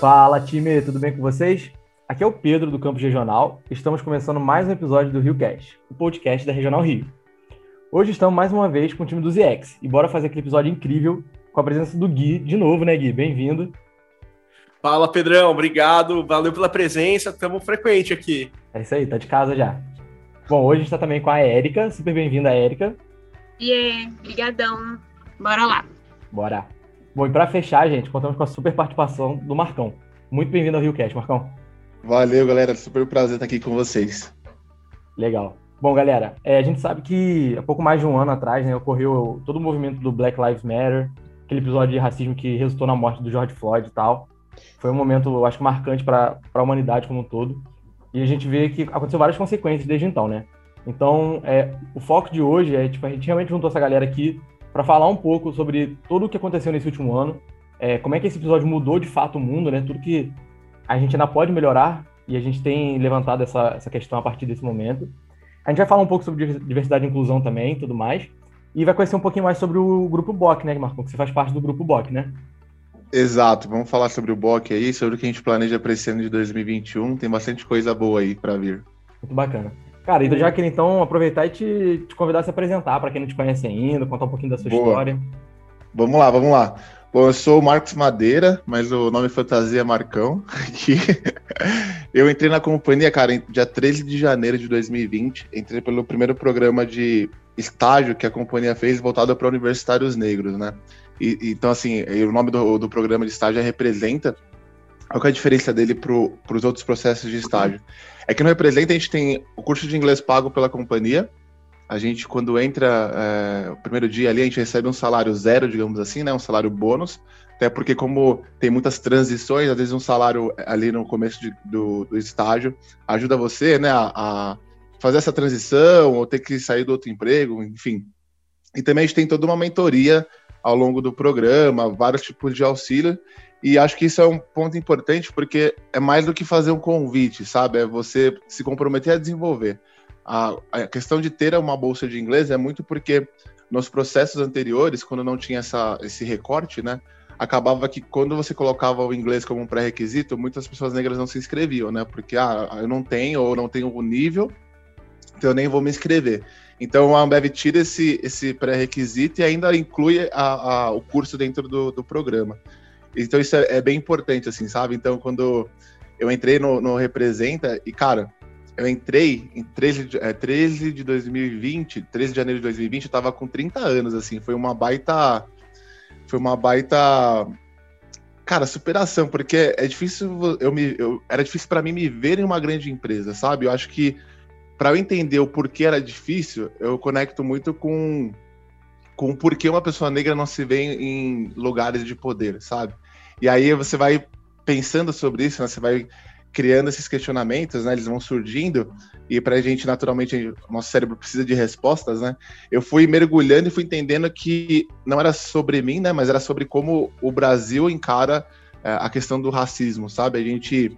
Fala time, tudo bem com vocês? Aqui é o Pedro do Campus Regional. Estamos começando mais um episódio do RioCast, o podcast da Regional Rio. Hoje estamos mais uma vez com o time do ZX e bora fazer aquele episódio incrível com a presença do Gui de novo, né, Gui? Bem-vindo. Fala, Pedrão, obrigado, valeu pela presença, estamos frequente aqui. É isso aí, tá de casa já. Bom, hoje a gente está também com a Érica, super bem-vinda, Érica. E yeah, brigadão, bora lá. Bora. Bom, e para fechar, gente, contamos com a super participação do Marcão. Muito bem-vindo ao RioCast, Marcão. Valeu, galera. Super prazer estar aqui com vocês. Legal. Bom, galera, é, a gente sabe que há pouco mais de um ano atrás né, ocorreu todo o movimento do Black Lives Matter, aquele episódio de racismo que resultou na morte do George Floyd e tal. Foi um momento, eu acho, marcante para a humanidade como um todo. E a gente vê que aconteceu várias consequências desde então, né? Então, é, o foco de hoje é, tipo, a gente realmente juntou essa galera aqui para falar um pouco sobre tudo o que aconteceu nesse último ano, é, como é que esse episódio mudou de fato o mundo, né? Tudo que a gente ainda pode melhorar e a gente tem levantado essa, essa questão a partir desse momento. A gente vai falar um pouco sobre diversidade e inclusão também, tudo mais, e vai conhecer um pouquinho mais sobre o grupo BOC, né, Marcão? Que você faz parte do grupo BOC, né? Exato, vamos falar sobre o BOC aí, sobre o que a gente planeja para esse ano de 2021. Tem bastante coisa boa aí para vir. Muito bacana. Cara, então já queria então aproveitar e te, te convidar a se apresentar para quem não te conhece ainda, contar um pouquinho da sua Boa. história. Vamos lá, vamos lá. Bom, eu sou o Marcos Madeira, mas o nome fantasia é Marcão. eu entrei na companhia, cara, dia 13 de janeiro de 2020. Entrei pelo primeiro programa de estágio que a companhia fez voltado para universitários negros, né? E, então, assim, o nome do, do programa de estágio é Representa. Qual é a diferença dele para os outros processos de estágio? É que no Representa a gente tem o curso de inglês pago pela companhia. A gente, quando entra é, o primeiro dia ali, a gente recebe um salário zero, digamos assim, né? Um salário bônus. Até porque, como tem muitas transições, às vezes um salário ali no começo de, do, do, estágio ajuda você, né, a, a fazer essa transição ou ter que sair do outro emprego, enfim. E também a gente tem toda uma mentoria ao longo do programa, vários tipos de auxílio. E acho que isso é um ponto importante porque é mais do que fazer um convite, sabe? É você se comprometer a desenvolver. A, a questão de ter uma bolsa de inglês é muito porque nos processos anteriores, quando não tinha essa, esse recorte, né? Acabava que quando você colocava o inglês como um pré-requisito, muitas pessoas negras não se inscreviam, né? Porque, ah, eu não tenho ou não tenho o nível, então eu nem vou me inscrever. Então a Ambev tira esse, esse pré-requisito e ainda inclui a, a, o curso dentro do, do programa. Então isso é, é, bem importante, assim, sabe? Então quando eu entrei no, no Representa, e cara, eu entrei em 13 de, é, 13 de 2020, 13 de janeiro de 2020, eu tava com 30 anos, assim, foi uma baita. Foi uma baita. Cara, superação, porque é difícil eu me. Eu, era difícil para mim me ver em uma grande empresa, sabe? Eu acho que para eu entender o porquê era difícil, eu conecto muito com com por que uma pessoa negra não se vê em lugares de poder, sabe? E aí você vai pensando sobre isso, né? você vai criando esses questionamentos, né? Eles vão surgindo e para a gente naturalmente nosso cérebro precisa de respostas, né? Eu fui mergulhando e fui entendendo que não era sobre mim, né? Mas era sobre como o Brasil encara é, a questão do racismo, sabe? A gente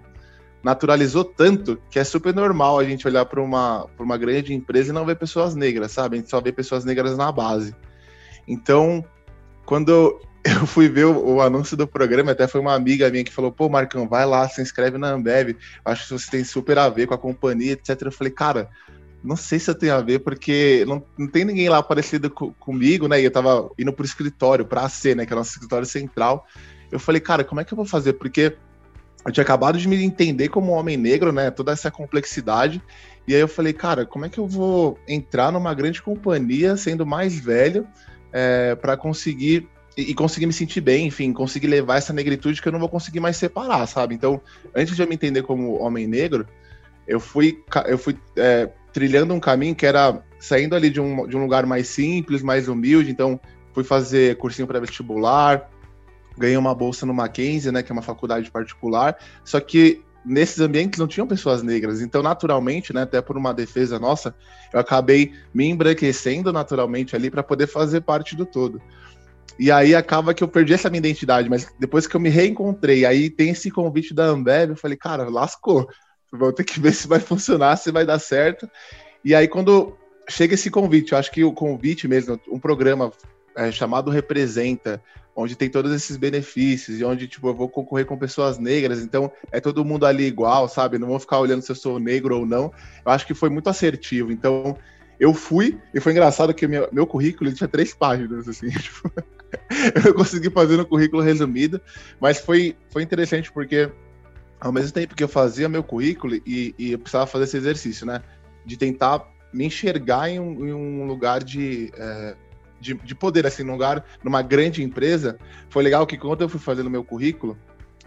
naturalizou tanto que é super normal a gente olhar para uma, uma grande empresa e não ver pessoas negras, sabe? A gente só vê pessoas negras na base. Então, quando eu fui ver o, o, anúncio do programa, até foi uma amiga minha que falou: pô, Marcão, vai lá, se inscreve na Ambev, acho que você tem super a ver com a companhia, etc. Eu falei, cara, não sei se eu tenho a ver, porque não, não tem ninguém lá parecido com, comigo, né? E eu tava indo pro escritório, pra AC, né? Que é o nosso escritório central. Eu falei, cara, como é que eu vou fazer? Porque eu tinha acabado de me entender como um homem negro, né? Toda essa complexidade. E aí eu falei, cara, como é que eu vou entrar numa grande companhia sendo mais velho? É, para conseguir e, conseguir me sentir bem, enfim, conseguir levar essa negritude que eu não vou conseguir mais separar, sabe? Então, antes de eu me entender como homem negro, eu fui, eu fui é, trilhando um caminho que era saindo ali de um, de um lugar mais simples, mais humilde. Então, fui fazer cursinho para vestibular, ganhei uma bolsa no Mackenzie, né, que é uma faculdade particular. Só que nesses ambientes não tinham pessoas negras. Então, naturalmente, né, até por uma defesa nossa, eu acabei me embranquecendo naturalmente ali para poder fazer parte do todo. E aí acaba que eu perdi essa minha identidade, mas depois que eu me reencontrei, aí tem esse convite da Ambev, eu falei, cara, lascou. Vou ter que ver se vai funcionar, se vai dar certo. E aí quando chega esse convite, eu acho que o convite mesmo, um programa é, chamado Representa, onde tem todos esses benefícios e onde tipo eu vou concorrer com pessoas negras, então é todo mundo ali igual, sabe? Não vou ficar olhando se eu sou negro ou não. Eu acho que foi muito assertivo. Então eu fui e foi engraçado que meu, meu currículo tinha três páginas assim. Tipo, eu consegui fazer no currículo resumido, mas foi foi interessante porque ao mesmo tempo que eu fazia meu currículo e, e eu precisava fazer esse exercício, né? De tentar me enxergar em um, em um lugar de é, de, de poder, assim, num lugar, numa grande empresa, foi legal que quando eu fui fazendo meu currículo,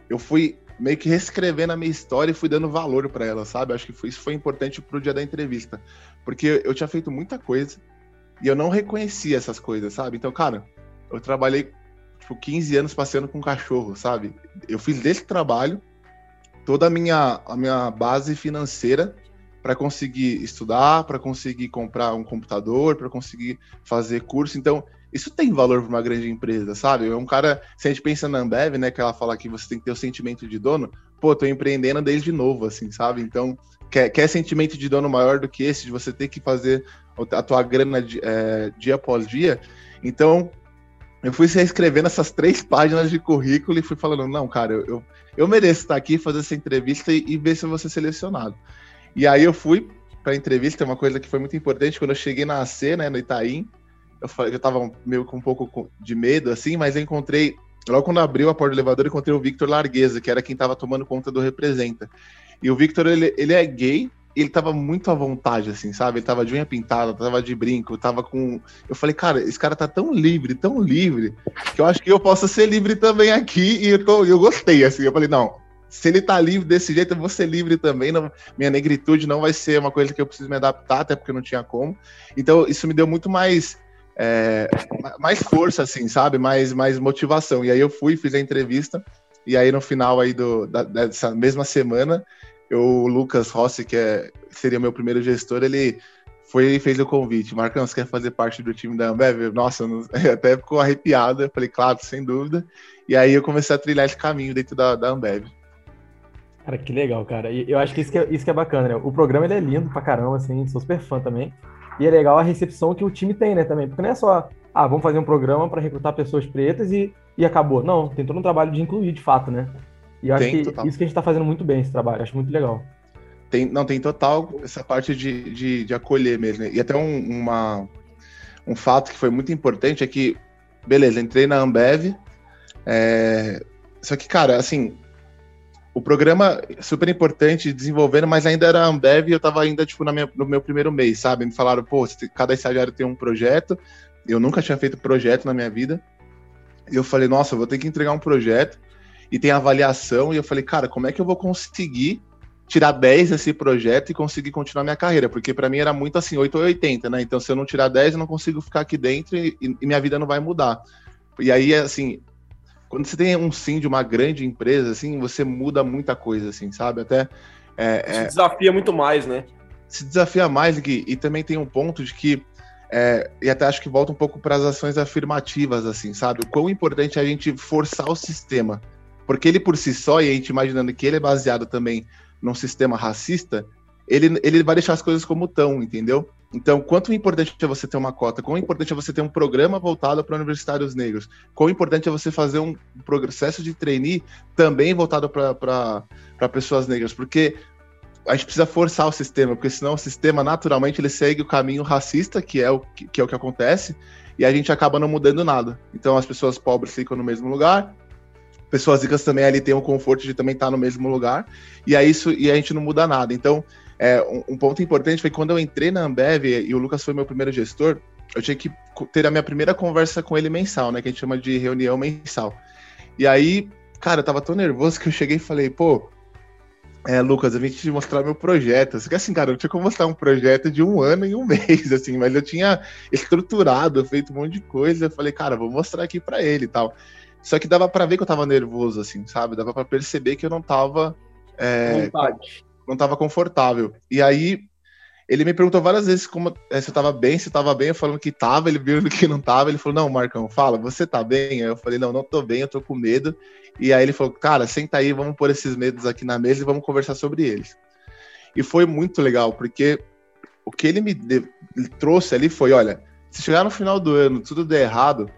eu fui meio que reescrevendo a minha história e fui dando valor para ela, sabe? Acho que foi, isso foi importante pro dia da entrevista, porque eu tinha feito muita coisa e eu não reconhecia essas coisas, sabe? Então, cara, eu trabalhei tipo 15 anos passeando com um cachorro, sabe? Eu fiz desse trabalho toda a minha a minha base financeira para conseguir estudar, para conseguir comprar um computador, para conseguir fazer curso. Então, isso tem valor para uma grande empresa, sabe? É um cara, se a gente pensa na Ambev, né, que ela fala que você tem que ter o sentimento de dono, pô, tô empreendendo desde novo, assim, sabe? Então, quer, quer sentimento de dono maior do que esse, de você ter que fazer a tua grana é, dia após dia? Então, eu fui reescrevendo essas três páginas de currículo e fui falando, não, cara, eu, eu, eu mereço estar aqui, fazer essa entrevista e, e ver se eu vou ser selecionado. E aí eu fui para a entrevista, uma coisa que foi muito importante, quando eu cheguei na AC, né, no Itaim, eu, eu tava meio com um pouco de medo, assim, mas eu encontrei, logo quando abriu a porta do elevador, encontrei o Victor Largueza, que era quem tava tomando conta do Representa. E o Victor, ele, ele é gay, ele tava muito à vontade, assim, sabe? Ele tava de unha pintada, tava de brinco, tava com. Eu falei, cara, esse cara tá tão livre, tão livre, que eu acho que eu posso ser livre também aqui, e eu, tô, eu gostei, assim. Eu falei, não, se ele tá livre desse jeito, eu vou ser livre também. Não, minha negritude não vai ser uma coisa que eu preciso me adaptar, até porque não tinha como. Então, isso me deu muito mais. É, mais força, assim, sabe? Mais, mais motivação. E aí eu fui, fiz a entrevista, e aí no final aí do, da, dessa mesma semana, eu, o Lucas Rossi, que é, seria meu primeiro gestor, ele foi e fez o convite. Marcão, você quer fazer parte do time da Ambev? Nossa, até ficou arrepiado. Eu falei, claro, sem dúvida. E aí eu comecei a trilhar esse caminho dentro da, da Ambev. Cara, que legal, cara. E eu acho que isso que é, isso que é bacana, né? O programa ele é lindo pra caramba, assim, sou super fã também. E é legal a recepção que o time tem, né, também. Porque não é só, ah, vamos fazer um programa para recrutar pessoas pretas e, e acabou. Não, tem todo um trabalho de incluir, de fato, né? E eu acho tem, que total. isso que a gente tá fazendo muito bem, esse trabalho. Acho muito legal. Tem, não, tem total essa parte de, de, de acolher mesmo. Né? E até um, uma, um fato que foi muito importante é que, beleza, entrei na Ambev, é... só que, cara, assim, o programa super importante, desenvolvendo, mas ainda era Ambev e eu tava ainda, tipo, na minha, no meu primeiro mês, sabe? Me falaram, pô, cada estagiário tem um projeto. Eu nunca tinha feito projeto na minha vida. E eu falei, nossa, eu vou ter que entregar um projeto. E tem avaliação. E eu falei, cara, como é que eu vou conseguir tirar 10 desse projeto e conseguir continuar minha carreira? Porque para mim era muito assim, 8 ou 80, né? Então, se eu não tirar 10, eu não consigo ficar aqui dentro e, e minha vida não vai mudar. E aí, assim, quando você tem um sim de uma grande empresa, assim, você muda muita coisa, assim, sabe? Até. É, se é, desafia muito mais, né? Se desafia mais, Gui, e também tem um ponto de que. É, e até acho que volta um pouco para as ações afirmativas, assim, sabe? O quão importante é a gente forçar o sistema. Porque ele por si só, e a gente imaginando que ele é baseado também num sistema racista, ele, ele vai deixar as coisas como estão, entendeu? Então, quanto importante é você ter uma cota? Quão importante é você ter um programa voltado para universitários negros? Quão importante é você fazer um processo de trainee também voltado para pessoas negras? Porque a gente precisa forçar o sistema, porque senão o sistema naturalmente ele segue o caminho racista, que é o que, que é o que acontece, e a gente acaba não mudando nada. Então, as pessoas pobres ficam no mesmo lugar, pessoas ricas também ali têm o conforto de também estar no mesmo lugar, e aí isso e a gente não muda nada. Então, é, um, um, ponto importante foi quando eu entrei na Ambev e o Lucas foi meu primeiro gestor, eu tinha que ter a minha primeira conversa com ele mensal, né? Que a gente chama de reunião mensal. E aí, cara, eu tava tão nervoso que eu cheguei e falei, pô, é, Lucas, eu vim te mostrar meu projeto. Que assim, cara, eu tinha como mostrar um projeto de um ano e um mês, assim, mas eu tinha estruturado, feito um monte de coisa. Eu falei, cara, vou mostrar aqui para ele e tal. Só que dava para ver que eu tava nervoso, assim, sabe? Dava para perceber que eu não tava. É, não estava confortável. E aí ele me perguntou várias vezes como é, se eu tava bem, se eu tava bem, eu falando que tava, ele viu que não tava, ele falou, não, Marcão, fala, você tá bem? Aí eu falei, não, não tô bem, eu tô com medo. E aí ele falou, cara, senta aí, vamos pôr esses medos aqui na mesa e vamos conversar sobre eles. E foi muito legal, porque o que ele me de... trouxe ali foi, olha, Se chegar no final do ano, tudo der errado,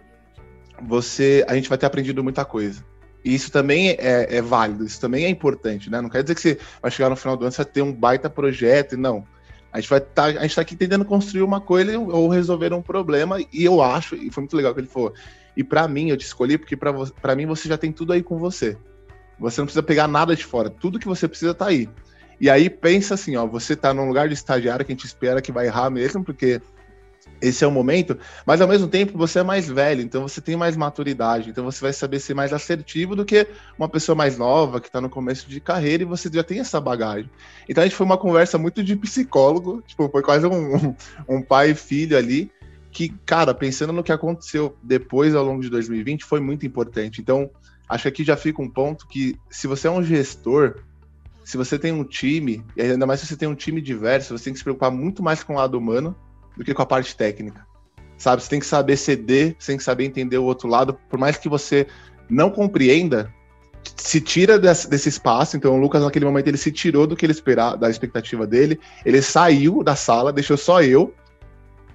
você, a gente vai ter aprendido muita coisa. E isso também é, é, válido, isso também é importante, né? Não quer dizer que você vai chegar no final do ano e vai ter um baita projeto, não. A gente vai tá, a gente tá aqui tentando construir uma coisa ou resolver um problema, e eu acho, e foi muito legal que ele falou. E para mim, eu te escolhi porque para mim você já tem tudo aí com você. Você não precisa pegar nada de fora, tudo que você precisa tá aí. E aí pensa assim, ó, você tá num lugar de estagiário que a gente espera que vai errar mesmo, porque esse é o momento, mas ao mesmo tempo você é mais velho, então você tem mais maturidade, então você vai saber ser mais assertivo do que uma pessoa mais nova que está no começo de carreira e você já tem essa bagagem. Então a gente foi uma conversa muito de psicólogo, tipo, foi quase um, um pai e filho ali, que, cara, pensando no que aconteceu depois ao longo de 2020, foi muito importante. Então, acho que aqui já fica um ponto que se você é um gestor, se você tem um time, e ainda mais se você tem um time diverso, você tem que se preocupar muito mais com o lado humano do que com a parte técnica. Sabe? Você tem que saber ceder, você tem que saber entender o outro lado, por mais que você não compreenda, se tira desse, desse, espaço. Então, o Lucas, naquele momento, ele se tirou do que ele esperava, da expectativa dele. Ele saiu da sala, deixou só eu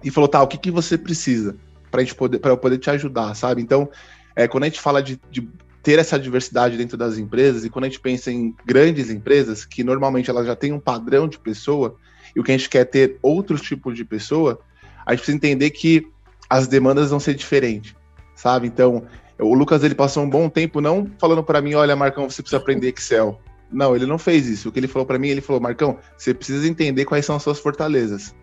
e falou: tá, o que, que você precisa para poder, eu poder te ajudar, sabe? Então, é, quando a gente fala de, de ter essa diversidade dentro das empresas e quando a gente pensa em grandes empresas que normalmente elas já têm um padrão de pessoa e o que a gente quer ter outros tipos de pessoa, a gente precisa entender que as demandas vão ser diferentes, sabe? Então, o Lucas ele passou um bom tempo não falando para mim, olha, Marcão, você precisa aprender Excel. Não, ele não fez isso. O que ele falou para mim, ele falou, Marcão, você precisa entender quais são as suas fortalezas.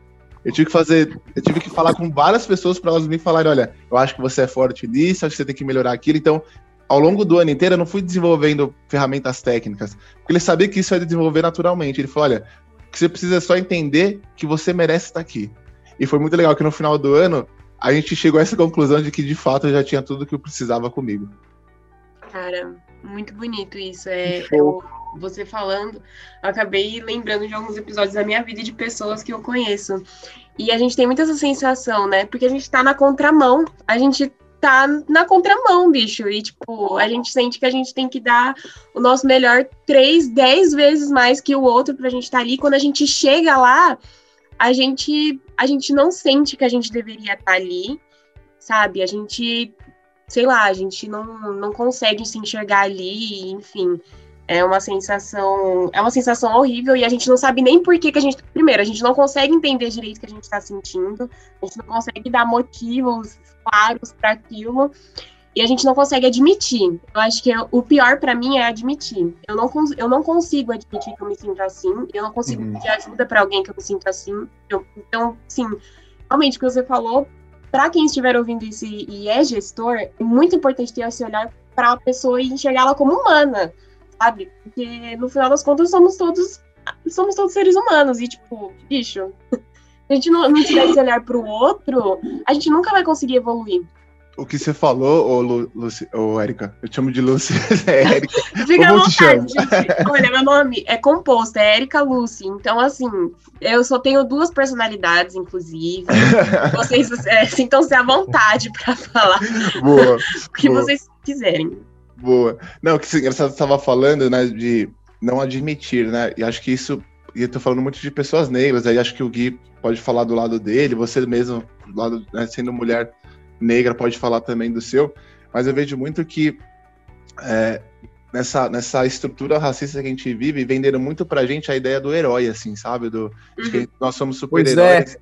Eu tive que fazer, eu tive que falar com várias pessoas para elas me falarem, olha, eu acho que você é forte nisso, acho que você tem que melhorar aquilo. Então, ao longo do ano inteiro, eu não fui desenvolvendo ferramentas técnicas, porque ele sabia que isso ia desenvolver naturalmente. Ele falou, olha, que você precisa só entender que você merece estar aqui. E foi muito legal que no final do ano a gente chegou a essa conclusão de que de fato eu já tinha tudo que eu precisava comigo. Cara, muito bonito isso. É, eu, você falando, eu acabei lembrando de alguns episódios da minha vida e de pessoas que eu conheço. E a gente tem muita essa sensação, né? Porque a gente tá na contramão, a gente tá na contramão, bicho. E, tipo, a gente sente que a gente tem que dar o nosso melhor três, dez vezes mais que o outro pra gente estar tá ali. Quando a gente chega lá, a gente, a gente não sente que a gente deveria estar tá ali, sabe? A gente, sei lá, a gente não, não consegue se enxergar ali, enfim. É uma sensação, é uma sensação horrível e a gente não sabe nem por que, que a gente. Primeiro, a gente não consegue entender direito o que a gente está sentindo, a gente não consegue dar motivos claros para aquilo e a gente não consegue admitir. Eu acho que o pior para mim é admitir. Eu não, eu não consigo admitir que eu me sinto assim, eu não consigo uhum. pedir ajuda para alguém que eu me sinto assim. Eu, então, sim, realmente o que você falou, para quem estiver ouvindo isso e, e é gestor, é muito importante ter esse olhar para a pessoa e enxergá-la como humana sabe? Porque no final das contas somos todos somos todos seres humanos e tipo, bicho, se a gente não, não tiver esse olhar pro outro, a gente nunca vai conseguir evoluir. O que você falou, ô, Lu, Lucy, ô Érica, eu te chamo de Lucy, é Érica. Fica à vontade, gente. Olha, meu nome é composto, é Érica Lucy. Então, assim, eu só tenho duas personalidades, inclusive. vocês é, sintam-se à vontade para falar boa, o que boa. vocês quiserem. Boa. Não, o que você estava falando, né, de não admitir, né? E acho que isso. E eu tô falando muito de pessoas negras, aí acho que o Gui pode falar do lado dele, você mesmo, do lado, né, sendo mulher negra, pode falar também do seu. Mas eu vejo muito que é, nessa, nessa estrutura racista que a gente vive, venderam muito pra gente a ideia do herói, assim, sabe? Do, uhum. De que nós somos é. super-heróis é.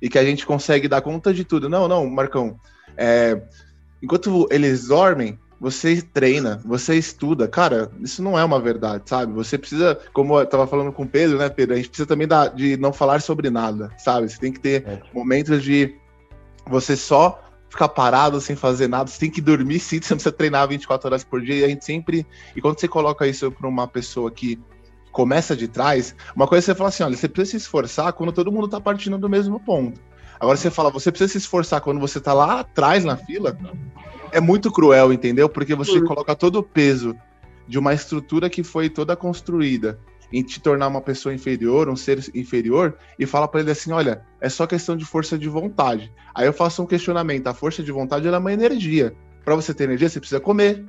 e que a gente consegue dar conta de tudo. Não, não, Marcão. É, enquanto eles dormem, você treina, você estuda. Cara, isso não é uma verdade, sabe? Você precisa, como eu tava falando com o Pedro, né, Pedro? A gente precisa também da, de não falar sobre nada, sabe? Você tem que ter é. momentos de você só ficar parado sem fazer nada. Você tem que dormir sim, você não precisa treinar 24 horas por dia. E a gente sempre. E quando você coloca isso para uma pessoa que começa de trás, uma coisa é você fala assim: olha, você precisa se esforçar quando todo mundo tá partindo do mesmo ponto. Agora você fala, você precisa se esforçar quando você tá lá atrás na fila é muito cruel, entendeu? Porque você Sim. coloca todo o peso de uma estrutura que foi toda construída em te tornar uma pessoa inferior, um ser inferior, e fala para ele assim: olha, é só questão de força de vontade. Aí eu faço um questionamento: a força de vontade é uma energia. Para você ter energia, você precisa comer,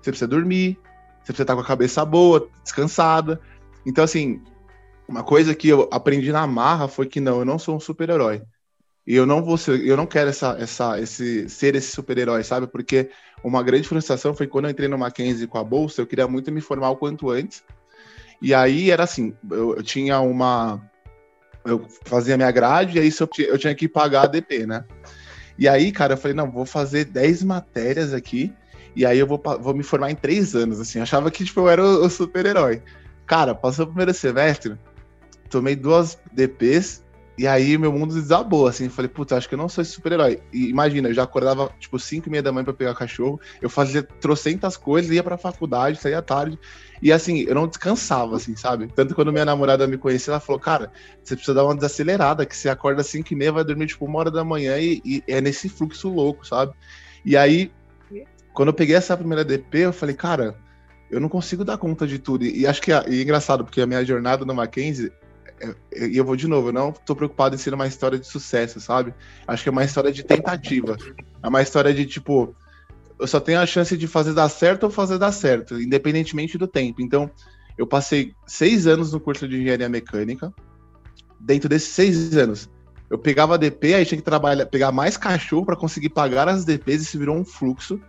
você precisa dormir, você precisa estar com a cabeça boa, descansada. Então, assim, uma coisa que eu aprendi na marra foi que não, eu não sou um super-herói. E eu não vou ser, eu não quero essa, essa, esse, ser esse super-herói, sabe? Porque uma grande frustração foi quando eu entrei no Mackenzie com a bolsa, eu queria muito me formar o quanto antes. E aí era assim, eu, eu tinha uma. Eu fazia minha grade, e aí eu, eu tinha que pagar a DP, né? E aí, cara, eu falei, não, vou fazer 10 matérias aqui, e aí eu vou, vou me formar em três anos, assim. achava que, tipo, eu era o, o super-herói. Cara, passou o primeiro semestre, tomei duas DPs, e aí meu mundo desabou, assim, falei, puta, acho que eu não sou esse super-herói. E imagina, eu já acordava, tipo, 5 e meia da manhã pra pegar cachorro, eu fazia trocentas coisas, ia pra faculdade, saía tarde, e assim, eu não descansava, assim, sabe? Tanto quando minha namorada me conhecia, ela falou, cara, você precisa dar uma desacelerada, que você acorda 5 e meia, vai dormir, tipo, uma hora da manhã, e, e é nesse fluxo louco, sabe? E aí, quando eu peguei essa primeira DP, eu falei, cara, eu não consigo dar conta de tudo. E, e acho que é, e é engraçado, porque a minha jornada no Mackenzie e eu vou de novo, eu não tô preocupado em ser uma história de sucesso, sabe? Acho que é uma história de tentativa. É uma história de tipo, eu só tenho a chance de fazer dar certo ou fazer dar certo, independentemente do tempo. Então, eu passei seis anos no curso de engenharia mecânica. Dentro desses seis anos, eu pegava DP, aí tinha que trabalhar, pegar mais cachorro para conseguir pagar as DPs, isso virou um fluxo.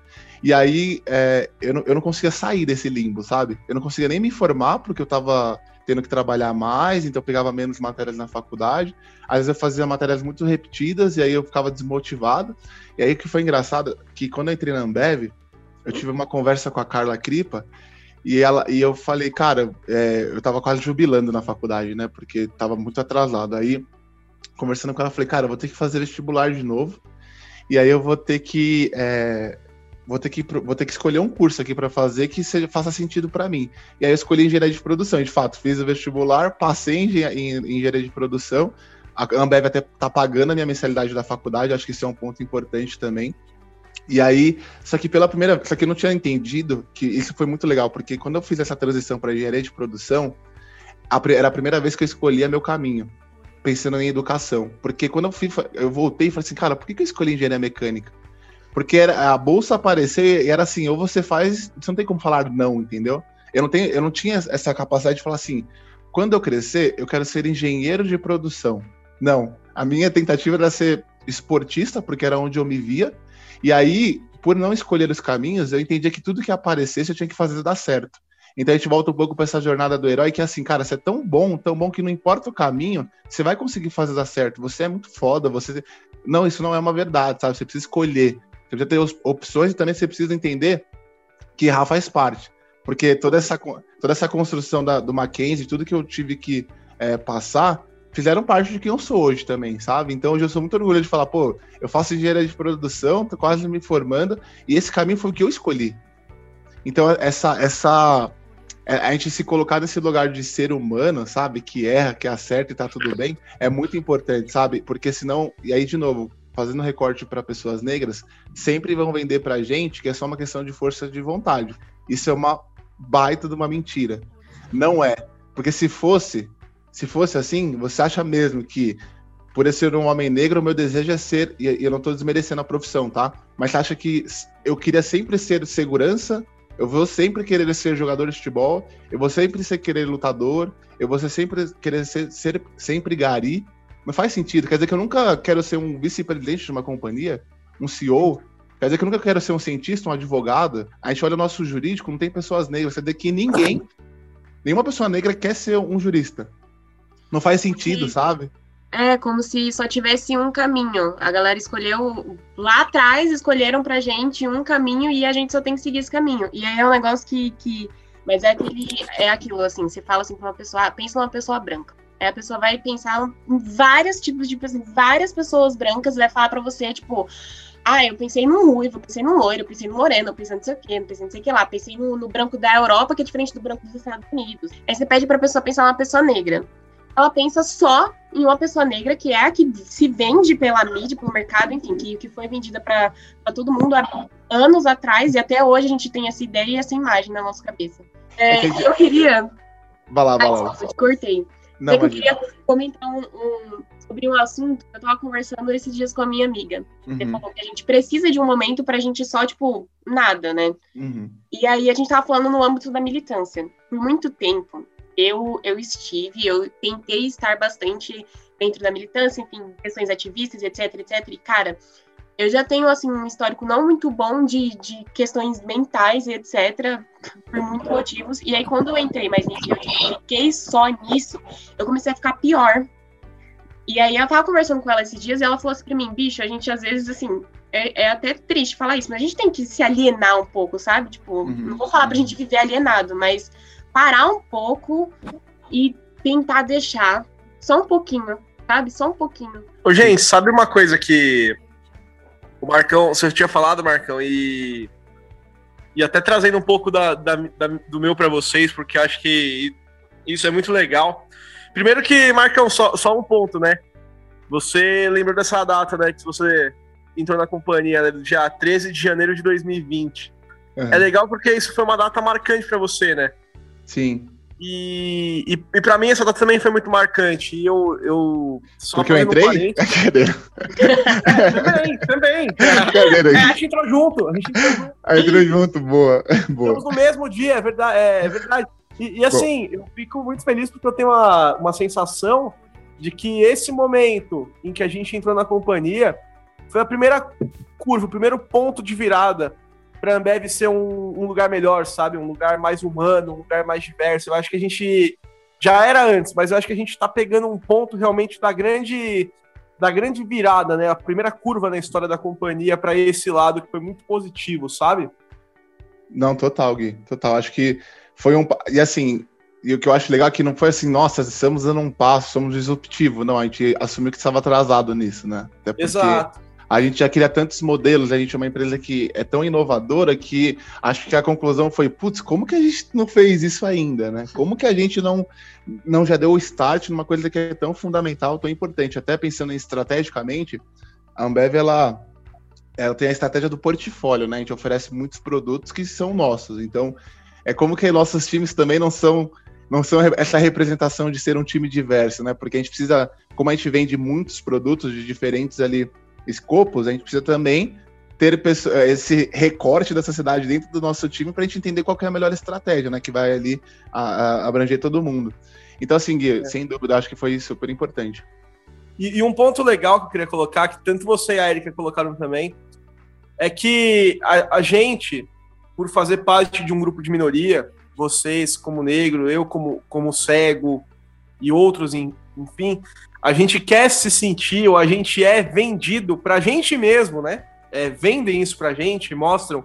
E aí é, eu, não, eu não conseguia sair desse limbo, sabe? Eu não conseguia nem me formar, porque eu tava tendo que trabalhar mais, então eu pegava menos matérias na faculdade. Às vezes eu fazia matérias muito repetidas e aí eu ficava desmotivado. E aí o que foi engraçado, que quando eu entrei na Ambev, eu tive uma conversa com a Carla Cripa e, ela, e eu falei, cara, é, eu tava quase jubilando na faculdade, né? Porque tava muito atrasado. Aí, conversando com ela, falei, cara, eu vou ter que fazer vestibular de novo. E aí eu vou ter que é, vou ter que, vou ter que escolher um curso aqui para fazer que seja, faça sentido para mim. E aí eu escolhi engenharia de produção. De fato, fiz o vestibular, passei em, em, em engenharia de produção. A Ambev até tá pagando a minha mensalidade da faculdade, acho que isso é um ponto importante também. E aí, só que pela primeira vez, só que eu não tinha entendido que isso foi muito legal, porque quando eu fiz essa transição para engenharia de produção, a, era a primeira vez que eu escolhia meu caminho, pensando em educação. Porque quando eu, fui, eu voltei e falei assim, cara, por que, que eu escolhi engenharia mecânica? Porque era, a bolsa aparecer e era assim, ou você faz, você não tem como falar não, entendeu? Eu não, tenho, eu não tinha essa capacidade de falar assim, quando eu crescer, eu quero ser engenheiro de produção. Não, a minha tentativa era ser esportista, porque era onde eu me via, e aí, por não escolher os caminhos, eu entendia que tudo que aparecesse eu tinha que fazer dar certo. Então a gente volta um pouco para essa jornada do herói, que é assim, cara, você é tão bom, tão bom que não importa o caminho, você vai conseguir fazer dar certo. Você é muito foda, você. Não, isso não é uma verdade, sabe? Você precisa escolher. Você precisa ter opções e também você precisa entender que errar faz parte. Porque toda essa, toda essa construção da, do Mackenzie, tudo que eu tive que é, passar, fizeram parte de quem eu sou hoje também, sabe? Então hoje eu sou muito orgulhoso de falar, pô, eu faço engenharia de produção, tô quase me formando, e esse caminho foi o que eu escolhi. Então essa, essa é, a gente se colocar nesse lugar de ser humano, sabe? Que erra, que acerta e tá tudo bem, é muito importante, sabe? Porque senão, e aí de novo, fazendo recorte para pessoas negras, sempre vão vender para gente que é só uma questão de força de vontade. Isso é uma baita de uma mentira. Não é. Porque se fosse, se fosse assim, você acha mesmo que por eu ser um homem negro, o meu desejo é ser, e eu não estou desmerecendo a profissão, tá? Mas acha que eu queria sempre ser segurança, eu vou sempre querer ser jogador de futebol, eu vou sempre ser querer lutador, eu vou sempre querer ser, ser sempre gari, não faz sentido. Quer dizer que eu nunca quero ser um vice-presidente de uma companhia, um CEO. Quer dizer que eu nunca quero ser um cientista, um advogado. A gente olha o nosso jurídico, não tem pessoas negras. Quer dizer que ninguém, nenhuma pessoa negra quer ser um jurista. Não faz sentido, Sim. sabe? É, como se só tivesse um caminho. A galera escolheu lá atrás, escolheram pra gente um caminho e a gente só tem que seguir esse caminho. E aí é um negócio que. que... Mas é aquele. É aquilo, assim, você fala assim pra uma pessoa, ah, pensa numa pessoa branca. Aí a pessoa vai pensar em vários tipos de pessoas, várias pessoas brancas, vai falar para você, tipo, ah, eu pensei no ruivo, eu pensei no loiro, eu pensei no moreno, eu pensei não sei o quê, eu pensei não sei o que lá, pensei no, no, branco da Europa, que é diferente do branco dos Estados Unidos. Aí você pede pra pessoa pensar numa pessoa negra. Ela pensa só em uma pessoa negra, que é a que se vende pela mídia, pelo mercado, enfim, que, que foi vendida para todo mundo há anos atrás, e até hoje a gente tem essa ideia e essa imagem na nossa cabeça. É, eu queria. Vai lá, vai lá. Ai, cortei. Não, eu queria comentar um, um, sobre um assunto que eu tava conversando esses dias com a minha amiga. Uhum. Falou que a gente precisa de um momento pra gente só, tipo, nada, né? Uhum. E aí a gente tava falando no âmbito da militância. Por muito tempo, eu, eu estive, eu tentei estar bastante dentro da militância, enfim, questões ativistas, etc, etc. E, cara, eu já tenho, assim, um histórico não muito bom de, de questões mentais e etc, por muitos motivos. E aí, quando eu entrei mais nisso, eu fiquei só nisso, eu comecei a ficar pior. E aí, eu tava conversando com ela esses dias e ela falou assim pra mim, bicho, a gente às vezes, assim, é, é até triste falar isso, mas a gente tem que se alienar um pouco, sabe? Tipo, uhum. não vou falar pra gente viver alienado, mas parar um pouco e tentar deixar só um pouquinho, sabe? Só um pouquinho. Ô, gente, sabe uma coisa que o Marcão, você tinha falado, Marcão, e, e até trazendo um pouco da, da, da do meu para vocês, porque acho que isso é muito legal. Primeiro que, Marcão, só, só um ponto, né? Você lembrou dessa data, né? Que você entrou na companhia né, do dia 13 de janeiro de 2020. Uhum. É legal porque isso foi uma data marcante para você, né? Sim. E, e, e para mim essa data também foi muito marcante. E eu. eu só Porque eu entrei? é, também, também. É, a gente entrou junto. A gente entrou junto. A gente entrou junto, boa. boa. Estamos no mesmo dia, é verdade. É, verdade. E, e assim, Bom. eu fico muito feliz porque eu tenho uma, uma sensação de que esse momento em que a gente entrou na companhia foi a primeira curva, o primeiro ponto de virada para a Ambev ser um, um, lugar melhor, sabe? Um lugar mais humano, um lugar mais diverso. Eu acho que a gente já era antes, mas eu acho que a gente está pegando um ponto realmente da grande da grande virada, né? A primeira curva na história da companhia para esse lado que foi muito positivo, sabe? Não, total, Gui, total. Acho que foi um e assim, e o que eu acho legal é que não foi assim, nossa, estamos dando um passo, somos disruptivo. Não, a gente assumiu que estava atrasado nisso, né? Exato a gente já queria tantos modelos, a gente é uma empresa que é tão inovadora que acho que a conclusão foi, putz, como que a gente não fez isso ainda, né? Como que a gente não, não já deu o start numa coisa que é tão fundamental, tão importante? Até pensando estrategicamente, a Ambev, ela, ela tem a estratégia do portfólio, né? A gente oferece muitos produtos que são nossos, então é como que nossos times também não são não são essa representação de ser um time diverso, né? Porque a gente precisa, como a gente vende muitos produtos de diferentes ali escopos, a gente precisa também ter esse recorte da sociedade dentro do nosso time para a gente entender qual é a melhor estratégia, né? Que vai ali a, a abranger todo mundo. Então, assim, Gui, é. sem dúvida, acho que foi super importante. E, e, um ponto legal que eu queria colocar, que tanto você e a Erika colocaram também, é que a, a gente, por fazer parte de um grupo de minoria, vocês como negro, eu como, como cego e outros, enfim, a gente quer se sentir, ou a gente é vendido pra gente mesmo, né? É, vendem isso pra gente, mostram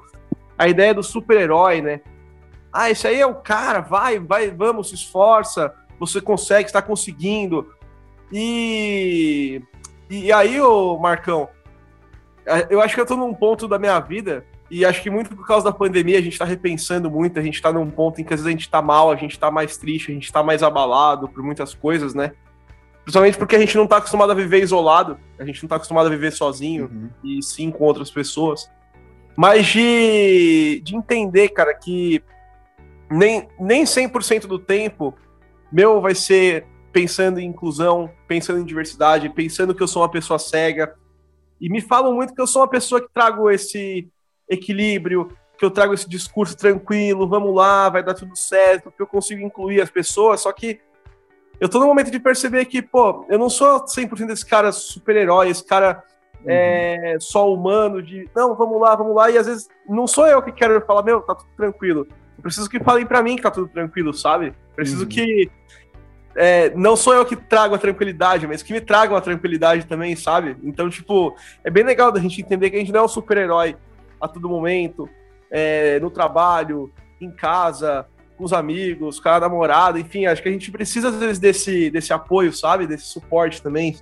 a ideia do super-herói, né? Ah, esse aí é o cara, vai, vai, vamos, se esforça, você consegue, está conseguindo. E, e aí, ô Marcão, é, eu acho que eu tô num ponto da minha vida, e acho que muito por causa da pandemia a gente tá repensando muito, a gente tá num ponto em que às vezes a gente tá mal, a gente tá mais triste, a gente tá mais abalado por muitas coisas, né? Principalmente porque a gente não está acostumado a viver isolado, a gente não está acostumado a viver sozinho, uhum. e sim com outras pessoas. Mas de, de entender, cara, que nem, nem 100% do tempo meu vai ser pensando em inclusão, pensando em diversidade, pensando que eu sou uma pessoa cega. E me falam muito que eu sou uma pessoa que trago esse equilíbrio, que eu trago esse discurso tranquilo, vamos lá, vai dar tudo certo, que eu consigo incluir as pessoas, só que eu tô no momento de perceber que, pô, eu não sou 100% desse cara super-herói, esse cara uhum. é, só humano, de não, vamos lá, vamos lá, e às vezes não sou eu que quero falar, meu, tá tudo tranquilo. Eu preciso que falem para mim que tá tudo tranquilo, sabe? Preciso uhum. que. É, não sou eu que trago a tranquilidade, mas que me tragam a tranquilidade também, sabe? Então, tipo, é bem legal da gente entender que a gente não é um super-herói a todo momento, é, no trabalho, em casa, com os amigos, com a namorada, enfim, acho que a gente precisa às vezes desse, desse apoio, sabe? Desse suporte também.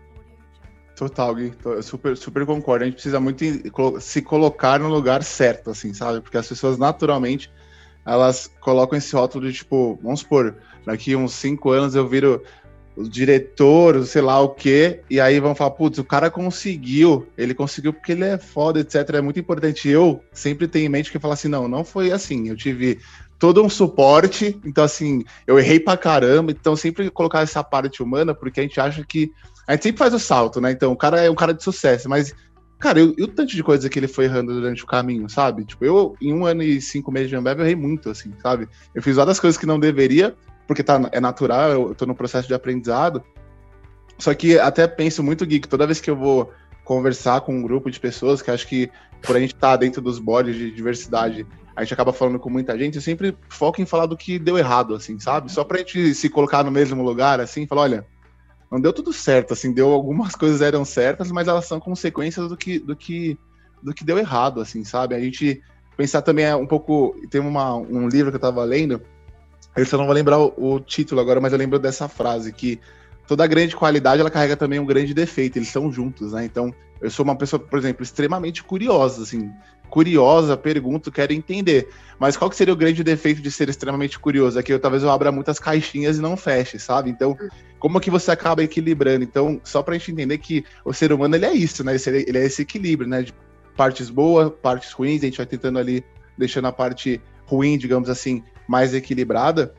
Total, Gui, eu super, super concordo. A gente precisa muito se colocar no lugar certo, assim, sabe? Porque as pessoas naturalmente elas colocam esse rótulo de tipo, vamos supor, daqui uns cinco anos eu viro o diretor, sei lá o quê, e aí vão falar, putz, o cara conseguiu, ele conseguiu porque ele é foda, etc. É muito importante. Eu sempre tenho em mente que falar assim, não, não foi assim. Eu tive todo um suporte. Então, assim, eu errei pra caramba. Então, sempre colocar essa parte humana, porque a gente acha que. A gente sempre faz o salto, né? Então, o cara é um cara de sucesso, mas. Cara, e o tanto de coisa que ele foi errando durante o caminho, sabe? Tipo, eu, em um ano e cinco meses de Ambev, eu errei muito, assim, sabe? Eu fiz várias coisas que não deveria, porque tá, é natural, eu tô no processo de aprendizado. Só que até penso muito, que toda vez que eu vou conversar com um grupo de pessoas, que acho que por a gente estar tá dentro dos bodes de diversidade, a gente acaba falando com muita gente, sempre foco em falar do que deu errado, assim, sabe? Só pra gente se colocar no mesmo lugar, assim, falar, olha, não deu tudo certo, assim, deu algumas coisas eram certas, mas elas são consequências do que do que do que deu errado, assim, sabe? A gente pensar também é um pouco, tem uma, um livro que eu tava lendo, eu só não vou lembrar o, o título agora, mas eu lembro dessa frase que toda grande qualidade ela carrega também um grande defeito, eles estão juntos, né? Então, eu sou uma pessoa, por exemplo, extremamente curiosa, assim, curiosa, pergunto, quero entender. Mas qual que seria o grande defeito de ser extremamente curioso? É que eu talvez eu abra muitas caixinhas e não feche, sabe? Então, como que você acaba equilibrando? Então, só pra gente entender que o ser humano ele é isso, né? Ele é esse equilíbrio, né? De partes boas, partes ruins, a gente vai tentando ali deixando a parte ruim, digamos assim, mais equilibrada.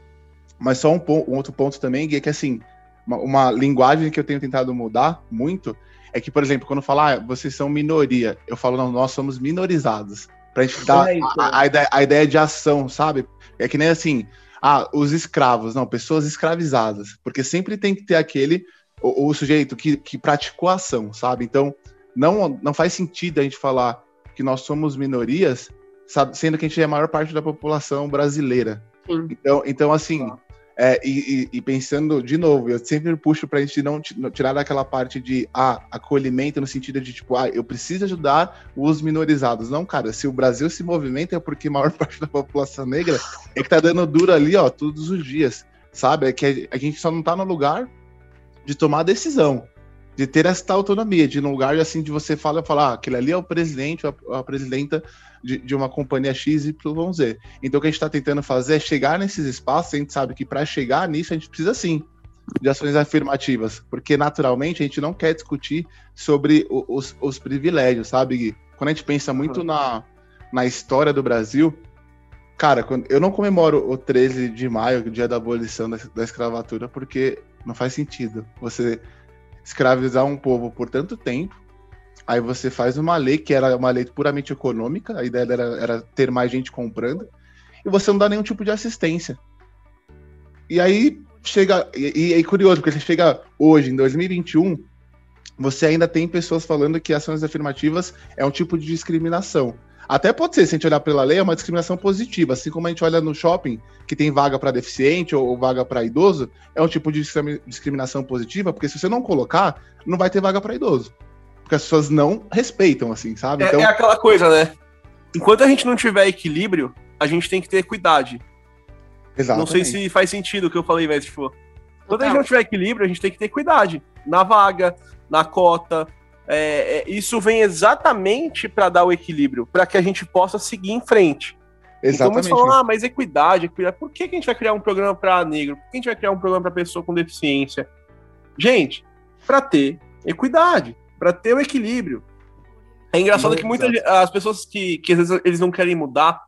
Mas só um, um outro ponto também, Gui, é que assim, uma, uma, linguagem que eu tenho tentado mudar muito é que, por exemplo, quando falar ah, vocês são minoria, eu falo, não, nós somos minorizados. Pra gente dar a, a, ideia, a ideia de ação, sabe? É que nem assim, ah, os escravos, não, pessoas escravizadas. Porque sempre tem que ter aquele, o, o sujeito que, que praticou a ação, sabe? Então, não, não faz sentido a gente falar que nós somos minorias, sabe, sendo que a gente é a maior parte da população brasileira. Sim. Então, então assim, é, e, e, pensando de novo, eu sempre puxo para a gente não tirar daquela parte de ah, acolhimento no sentido de tipo, ah, eu preciso ajudar os minorizados. Não, cara, se o Brasil se movimenta é porque a maior parte da população negra é que tá dando duro ali, ó, todos os dias, sabe? É que a, gente só não tá no lugar de tomar decisão, de ter essa autonomia, de no lugar assim de você falar, falar, ah, aquele ali é o presidente, a, a presidenta de, de uma companhia X, Y, Z. Então, o que a gente está tentando fazer é chegar nesses espaços, a gente sabe que para chegar nisso a gente precisa sim de ações afirmativas, porque naturalmente a gente não quer discutir sobre os, os privilégios, sabe, Gui? Quando a gente pensa muito na, na história do Brasil, cara, quando, eu não comemoro o 13 de maio, o dia da abolição da, da escravatura, porque não faz sentido você escravizar um povo por tanto tempo Aí você faz uma lei que era uma lei puramente econômica, a ideia era, era ter mais gente comprando, e você não dá nenhum tipo de assistência. E aí chega. E, é curioso, porque você chega hoje, em 2021, você ainda tem pessoas falando que ações afirmativas é um tipo de discriminação. Até pode ser, se a gente olhar pela lei, é uma discriminação positiva. Assim como a gente olha no shopping, que tem vaga para deficiente ou, ou vaga para idoso, é um tipo de discriminação positiva, porque se você não colocar, não vai ter vaga para idoso porque as pessoas não respeitam, assim, sabe? É, então... é aquela coisa, né? Enquanto a gente não tiver equilíbrio, a gente tem que ter cuidado. Exatamente. Não sei se faz sentido o que eu falei, mas, tipo, quando a gente não tiver equilíbrio, a gente tem que ter cuidado na vaga, na cota. É, é, isso vem exatamente para dar o equilíbrio, para que a gente possa seguir em frente. Exatamente. Então, falam, ah, mas equidade, equidade. Por que, que a gente vai criar um programa para negro? Por que a gente vai criar um programa para pessoa com deficiência? Gente, para ter equidade para ter o equilíbrio. É engraçado que muitas as pessoas que, que às vezes eles não querem mudar,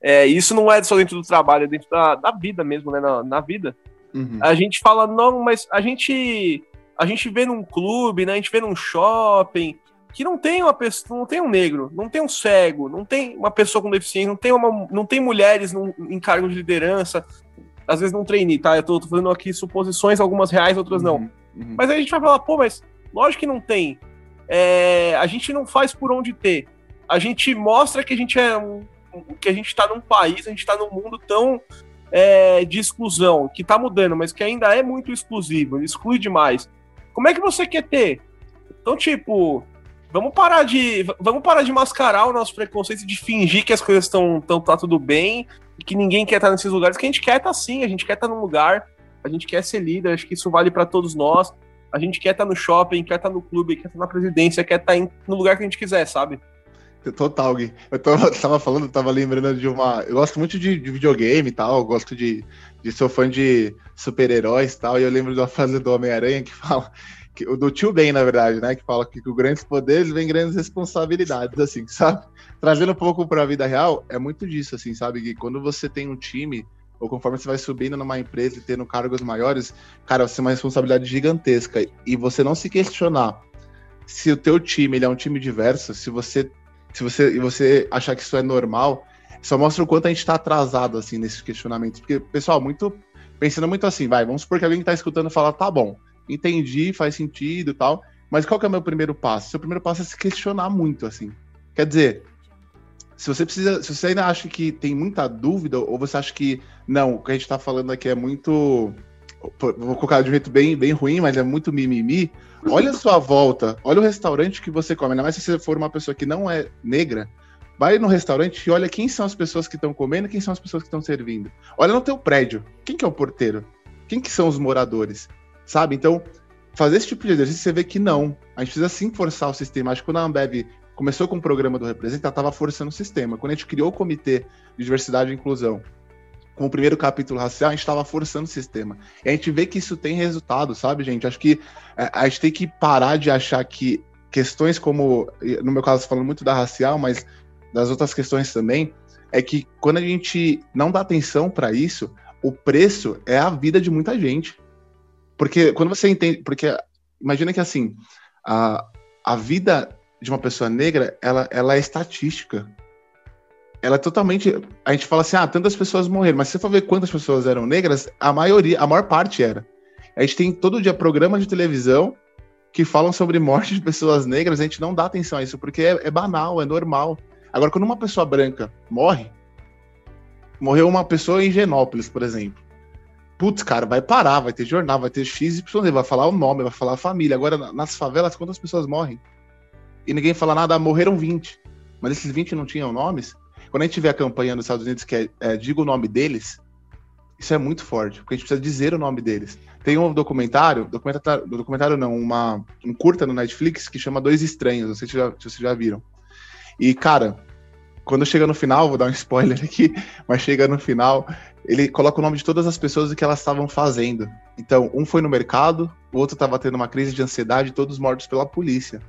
é, isso não é só dentro do trabalho, é dentro da, da vida mesmo, né? Na, na vida. Uhum. A gente fala, não, mas a gente a gente vê num clube, né? A gente vê num shopping que não tem uma pessoa, não tem um negro, não tem um cego, não tem uma pessoa com deficiência, não tem uma, não tem mulheres num, em cargo de liderança. Às vezes não treine, tá? Eu tô, tô fazendo aqui suposições, algumas reais, outras não. Uhum. Uhum. Mas aí a gente vai falar, pô, mas Lógico que não tem. É, a gente não faz por onde ter. A gente mostra que a gente é um, que a gente está num país, a gente está num mundo tão é, de exclusão, que está mudando, mas que ainda é muito exclusivo, exclui demais. Como é que você quer ter? Então, tipo, vamos parar de vamos parar de mascarar o nosso preconceito de fingir que as coisas estão tão tá tudo bem e que ninguém quer estar nesses lugares que a gente quer estar sim, a gente quer estar num lugar, a gente quer ser líder, acho que isso vale para todos nós. A gente quer estar tá no shopping, quer estar tá no clube, quer estar tá na presidência, quer estar no lugar que a gente quiser, sabe? Total, Gui. Eu tava, falando, tava lembrando de uma. Eu gosto muito de, de videogame e tal, eu gosto de, de. Sou fã de super-heróis e tal, e eu lembro uma frase do Homem-Aranha que fala. Que, do tio Ben, na verdade, né? Que fala que com grandes poderes vem grandes responsabilidades, assim, sabe? Trazendo um pouco para a vida real, é muito disso, assim, sabe? Que quando você tem um time ou conforme você vai subindo numa empresa e tendo cargos maiores, cara, você tem uma responsabilidade gigantesca. E você não se questionar se o teu time ele é um time diverso, se você se você e você achar que isso é normal, só mostra o quanto a gente está atrasado assim nesses questionamentos. Porque, pessoal, muito pensando muito assim, vai, vamos supor que alguém está escutando falar, tá bom, entendi, faz sentido tal. Mas qual que é o meu primeiro passo? Seu primeiro passo é se questionar muito, assim. Quer dizer, se você precisa, se você ainda acha que tem muita dúvida, ou você acha que não, o que a gente está falando aqui é muito. Vou colocar de um jeito bem, bem ruim, mas é muito mimimi. Olha a sua volta, olha o restaurante que você come. Ainda mais se você for uma pessoa que não é negra, vai no restaurante e olha quem são as pessoas que estão comendo quem são as pessoas que estão servindo. Olha no teu prédio, quem que é o porteiro? Quem que são os moradores? Sabe? Então, fazer esse tipo de exercício, você vê que não. A gente precisa sim forçar o sistema. Acho que quando a Ambev começou com o programa do Representa, estava forçando o sistema. Quando a gente criou o Comitê de Diversidade e Inclusão, com o primeiro capítulo racial, a gente estava forçando o sistema. E a gente vê que isso tem resultado, sabe, gente? Acho que é, a gente tem que parar de achar que questões como, no meu caso, falando muito da racial, mas das outras questões também, é que quando a gente não dá atenção para isso, o preço é a vida de muita gente. Porque quando você entende. Porque imagina que assim, a, a vida de uma pessoa negra, ela, ela é estatística. Ela é totalmente. A gente fala assim, ah, tantas pessoas morreram, mas se você for ver quantas pessoas eram negras, a maioria, a maior parte era. A gente tem todo dia programas de televisão que falam sobre morte de pessoas negras, a gente não dá atenção a isso, porque é, é banal, é normal. Agora, quando uma pessoa branca morre, morreu uma pessoa em Genópolis, por exemplo. Putz, cara, vai parar, vai ter jornal, vai ter X, Y, vai falar o nome, vai falar a família. Agora, nas favelas, quantas pessoas morrem? E ninguém fala nada, morreram 20. Mas esses 20 não tinham nomes? Quando a gente vê a campanha nos Estados Unidos que é, é diga o nome deles, isso é muito forte, porque a gente precisa dizer o nome deles. Tem um documentário, documentário, documentário não, uma, um curta no Netflix que chama Dois Estranhos, não sei se, já, se vocês já viram. E, cara, quando chega no final, vou dar um spoiler aqui, mas chega no final, ele coloca o nome de todas as pessoas e o que elas estavam fazendo. Então, um foi no mercado, o outro estava tendo uma crise de ansiedade, todos mortos pela polícia.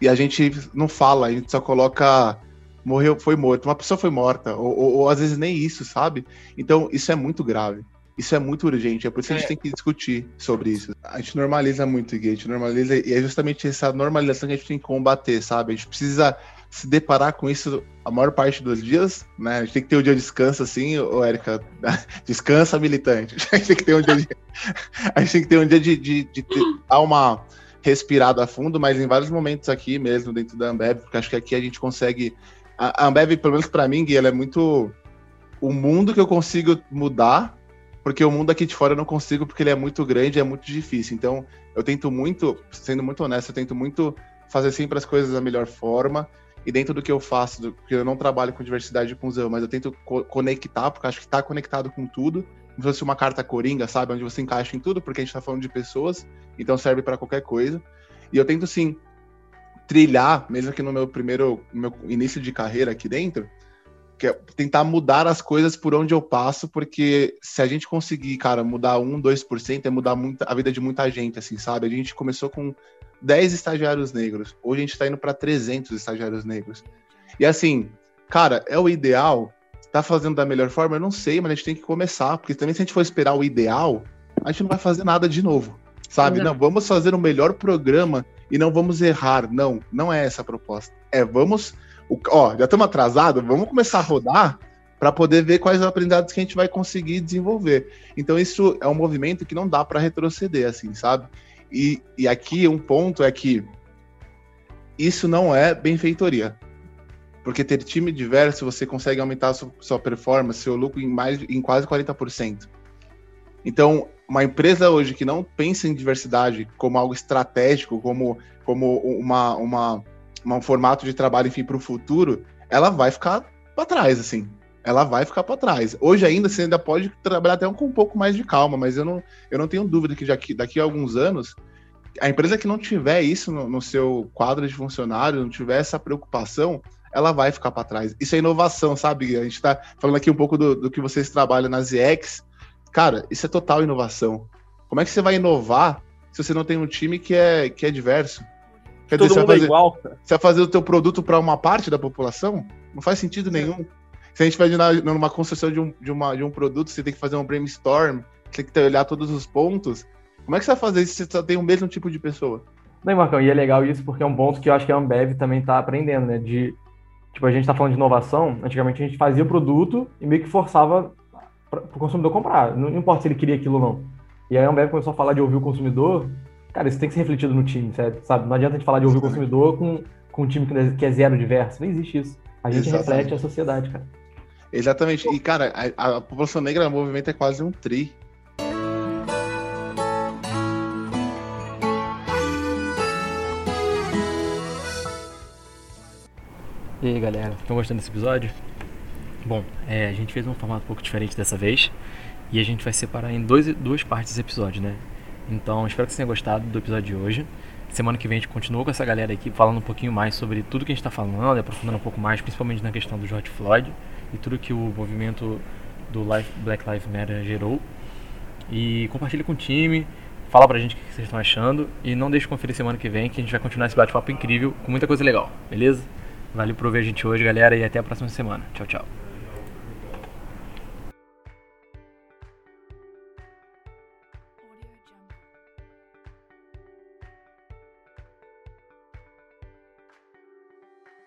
E a gente não fala, a gente só coloca morreu, foi morto, uma pessoa foi morta, ou, ou, ou às vezes nem isso, sabe? Então, isso é muito grave. Isso é muito urgente, é por isso que a gente é. tem que discutir sobre isso. A gente normaliza muito, Gui, a gente normaliza, e é justamente essa normalização que a gente tem que combater, sabe? A gente precisa se deparar com isso a maior parte dos dias, né? A gente tem que ter um dia de descanso, assim, ô Érica, descansa, militante. A gente tem que ter um dia de, a gente tem que ter um dia de, de, de ter, dar uma respirada a fundo, mas em vários momentos aqui mesmo, dentro da Ambev, porque acho que aqui a gente consegue... A Ambev, pelo menos para mim, Gui, ela é muito o mundo que eu consigo mudar, porque o mundo aqui de fora eu não consigo, porque ele é muito grande, é muito difícil. Então, eu tento muito, sendo muito honesto, eu tento muito fazer sempre as coisas da melhor forma e dentro do que eu faço, do, porque eu não trabalho com diversidade de inclusão, mas eu tento co conectar, porque acho que está conectado com tudo, como se fosse uma carta coringa, sabe? Onde você encaixa em tudo, porque a gente está falando de pessoas, então serve para qualquer coisa. E eu tento, sim, trilhar, mesmo que no meu primeiro, no meu início de carreira aqui dentro, que é tentar mudar as coisas por onde eu passo, porque se a gente conseguir, cara, mudar 1, 2%, é mudar muito, a vida de muita gente, assim, sabe? A gente começou com 10 estagiários negros. Hoje a gente está indo para 300 estagiários negros. E assim, cara, é o ideal. Tá fazendo da melhor forma? Eu não sei, mas a gente tem que começar. Porque também se a gente for esperar o ideal, a gente não vai fazer nada de novo. Sabe? Não, vamos fazer o melhor programa e não vamos errar. Não, não é essa a proposta. É, vamos. Ó, já estamos atrasados, vamos começar a rodar para poder ver quais aprendizados que a gente vai conseguir desenvolver. Então, isso é um movimento que não dá para retroceder, assim, sabe? E, e aqui um ponto é que isso não é benfeitoria. Porque ter time diverso, você consegue aumentar sua, sua performance, seu lucro em, mais, em quase 40%. Então, uma empresa hoje que não pensa em diversidade como algo estratégico, como, como uma, uma, uma um formato de trabalho, enfim, para o futuro, ela vai ficar para trás, assim ela vai ficar para trás. Hoje ainda você ainda pode trabalhar até com um pouco mais de calma, mas eu não, eu não tenho dúvida que daqui, daqui a alguns anos a empresa que não tiver isso no, no seu quadro de funcionário, não tiver essa preocupação, ela vai ficar para trás. Isso é inovação, sabe? A gente está falando aqui um pouco do, do que vocês trabalham nas ZX. Cara, isso é total inovação. Como é que você vai inovar se você não tem um time que é, que é diverso? Quer Todo dizer, mundo você vai fazer, é igual. Você vai fazer o teu produto para uma parte da população? Não faz sentido nenhum. Se a gente vai numa construção de um, de, uma, de um produto, você tem que fazer um brainstorm, você tem que olhar todos os pontos. Como é que você vai fazer isso se você só tem o mesmo tipo de pessoa? Não, Marcão, e é legal isso porque é um ponto que eu acho que a Ambev também está aprendendo, né? De, tipo, a gente está falando de inovação, antigamente a gente fazia o produto e meio que forçava para o consumidor comprar. Não, não importa se ele queria aquilo ou não. E aí a Ambev começou a falar de ouvir o consumidor. Cara, isso tem que ser refletido no time, sabe? Não adianta a gente falar de ouvir o consumidor com, com um time que é zero diverso. Não existe isso. A gente Exatamente. reflete a sociedade, cara. Exatamente. E, cara, a, a população negra no movimento é quase um tri. E aí galera, estão gostando desse episódio? Bom, é, a gente fez um formato um pouco diferente dessa vez e a gente vai separar em dois, duas partes esse episódio, né? Então espero que vocês tenham gostado do episódio de hoje. Semana que vem a gente continua com essa galera aqui falando um pouquinho mais sobre tudo que a gente está falando, aprofundando um pouco mais, principalmente na questão do George Floyd e tudo que o movimento do Life, Black Lives Matter gerou. E compartilhe com o time, fala pra gente o que vocês estão achando e não deixe de conferir semana que vem que a gente vai continuar esse bate-papo incrível com muita coisa legal, beleza? Valeu por ver a gente hoje, galera, e até a próxima semana. Tchau, tchau.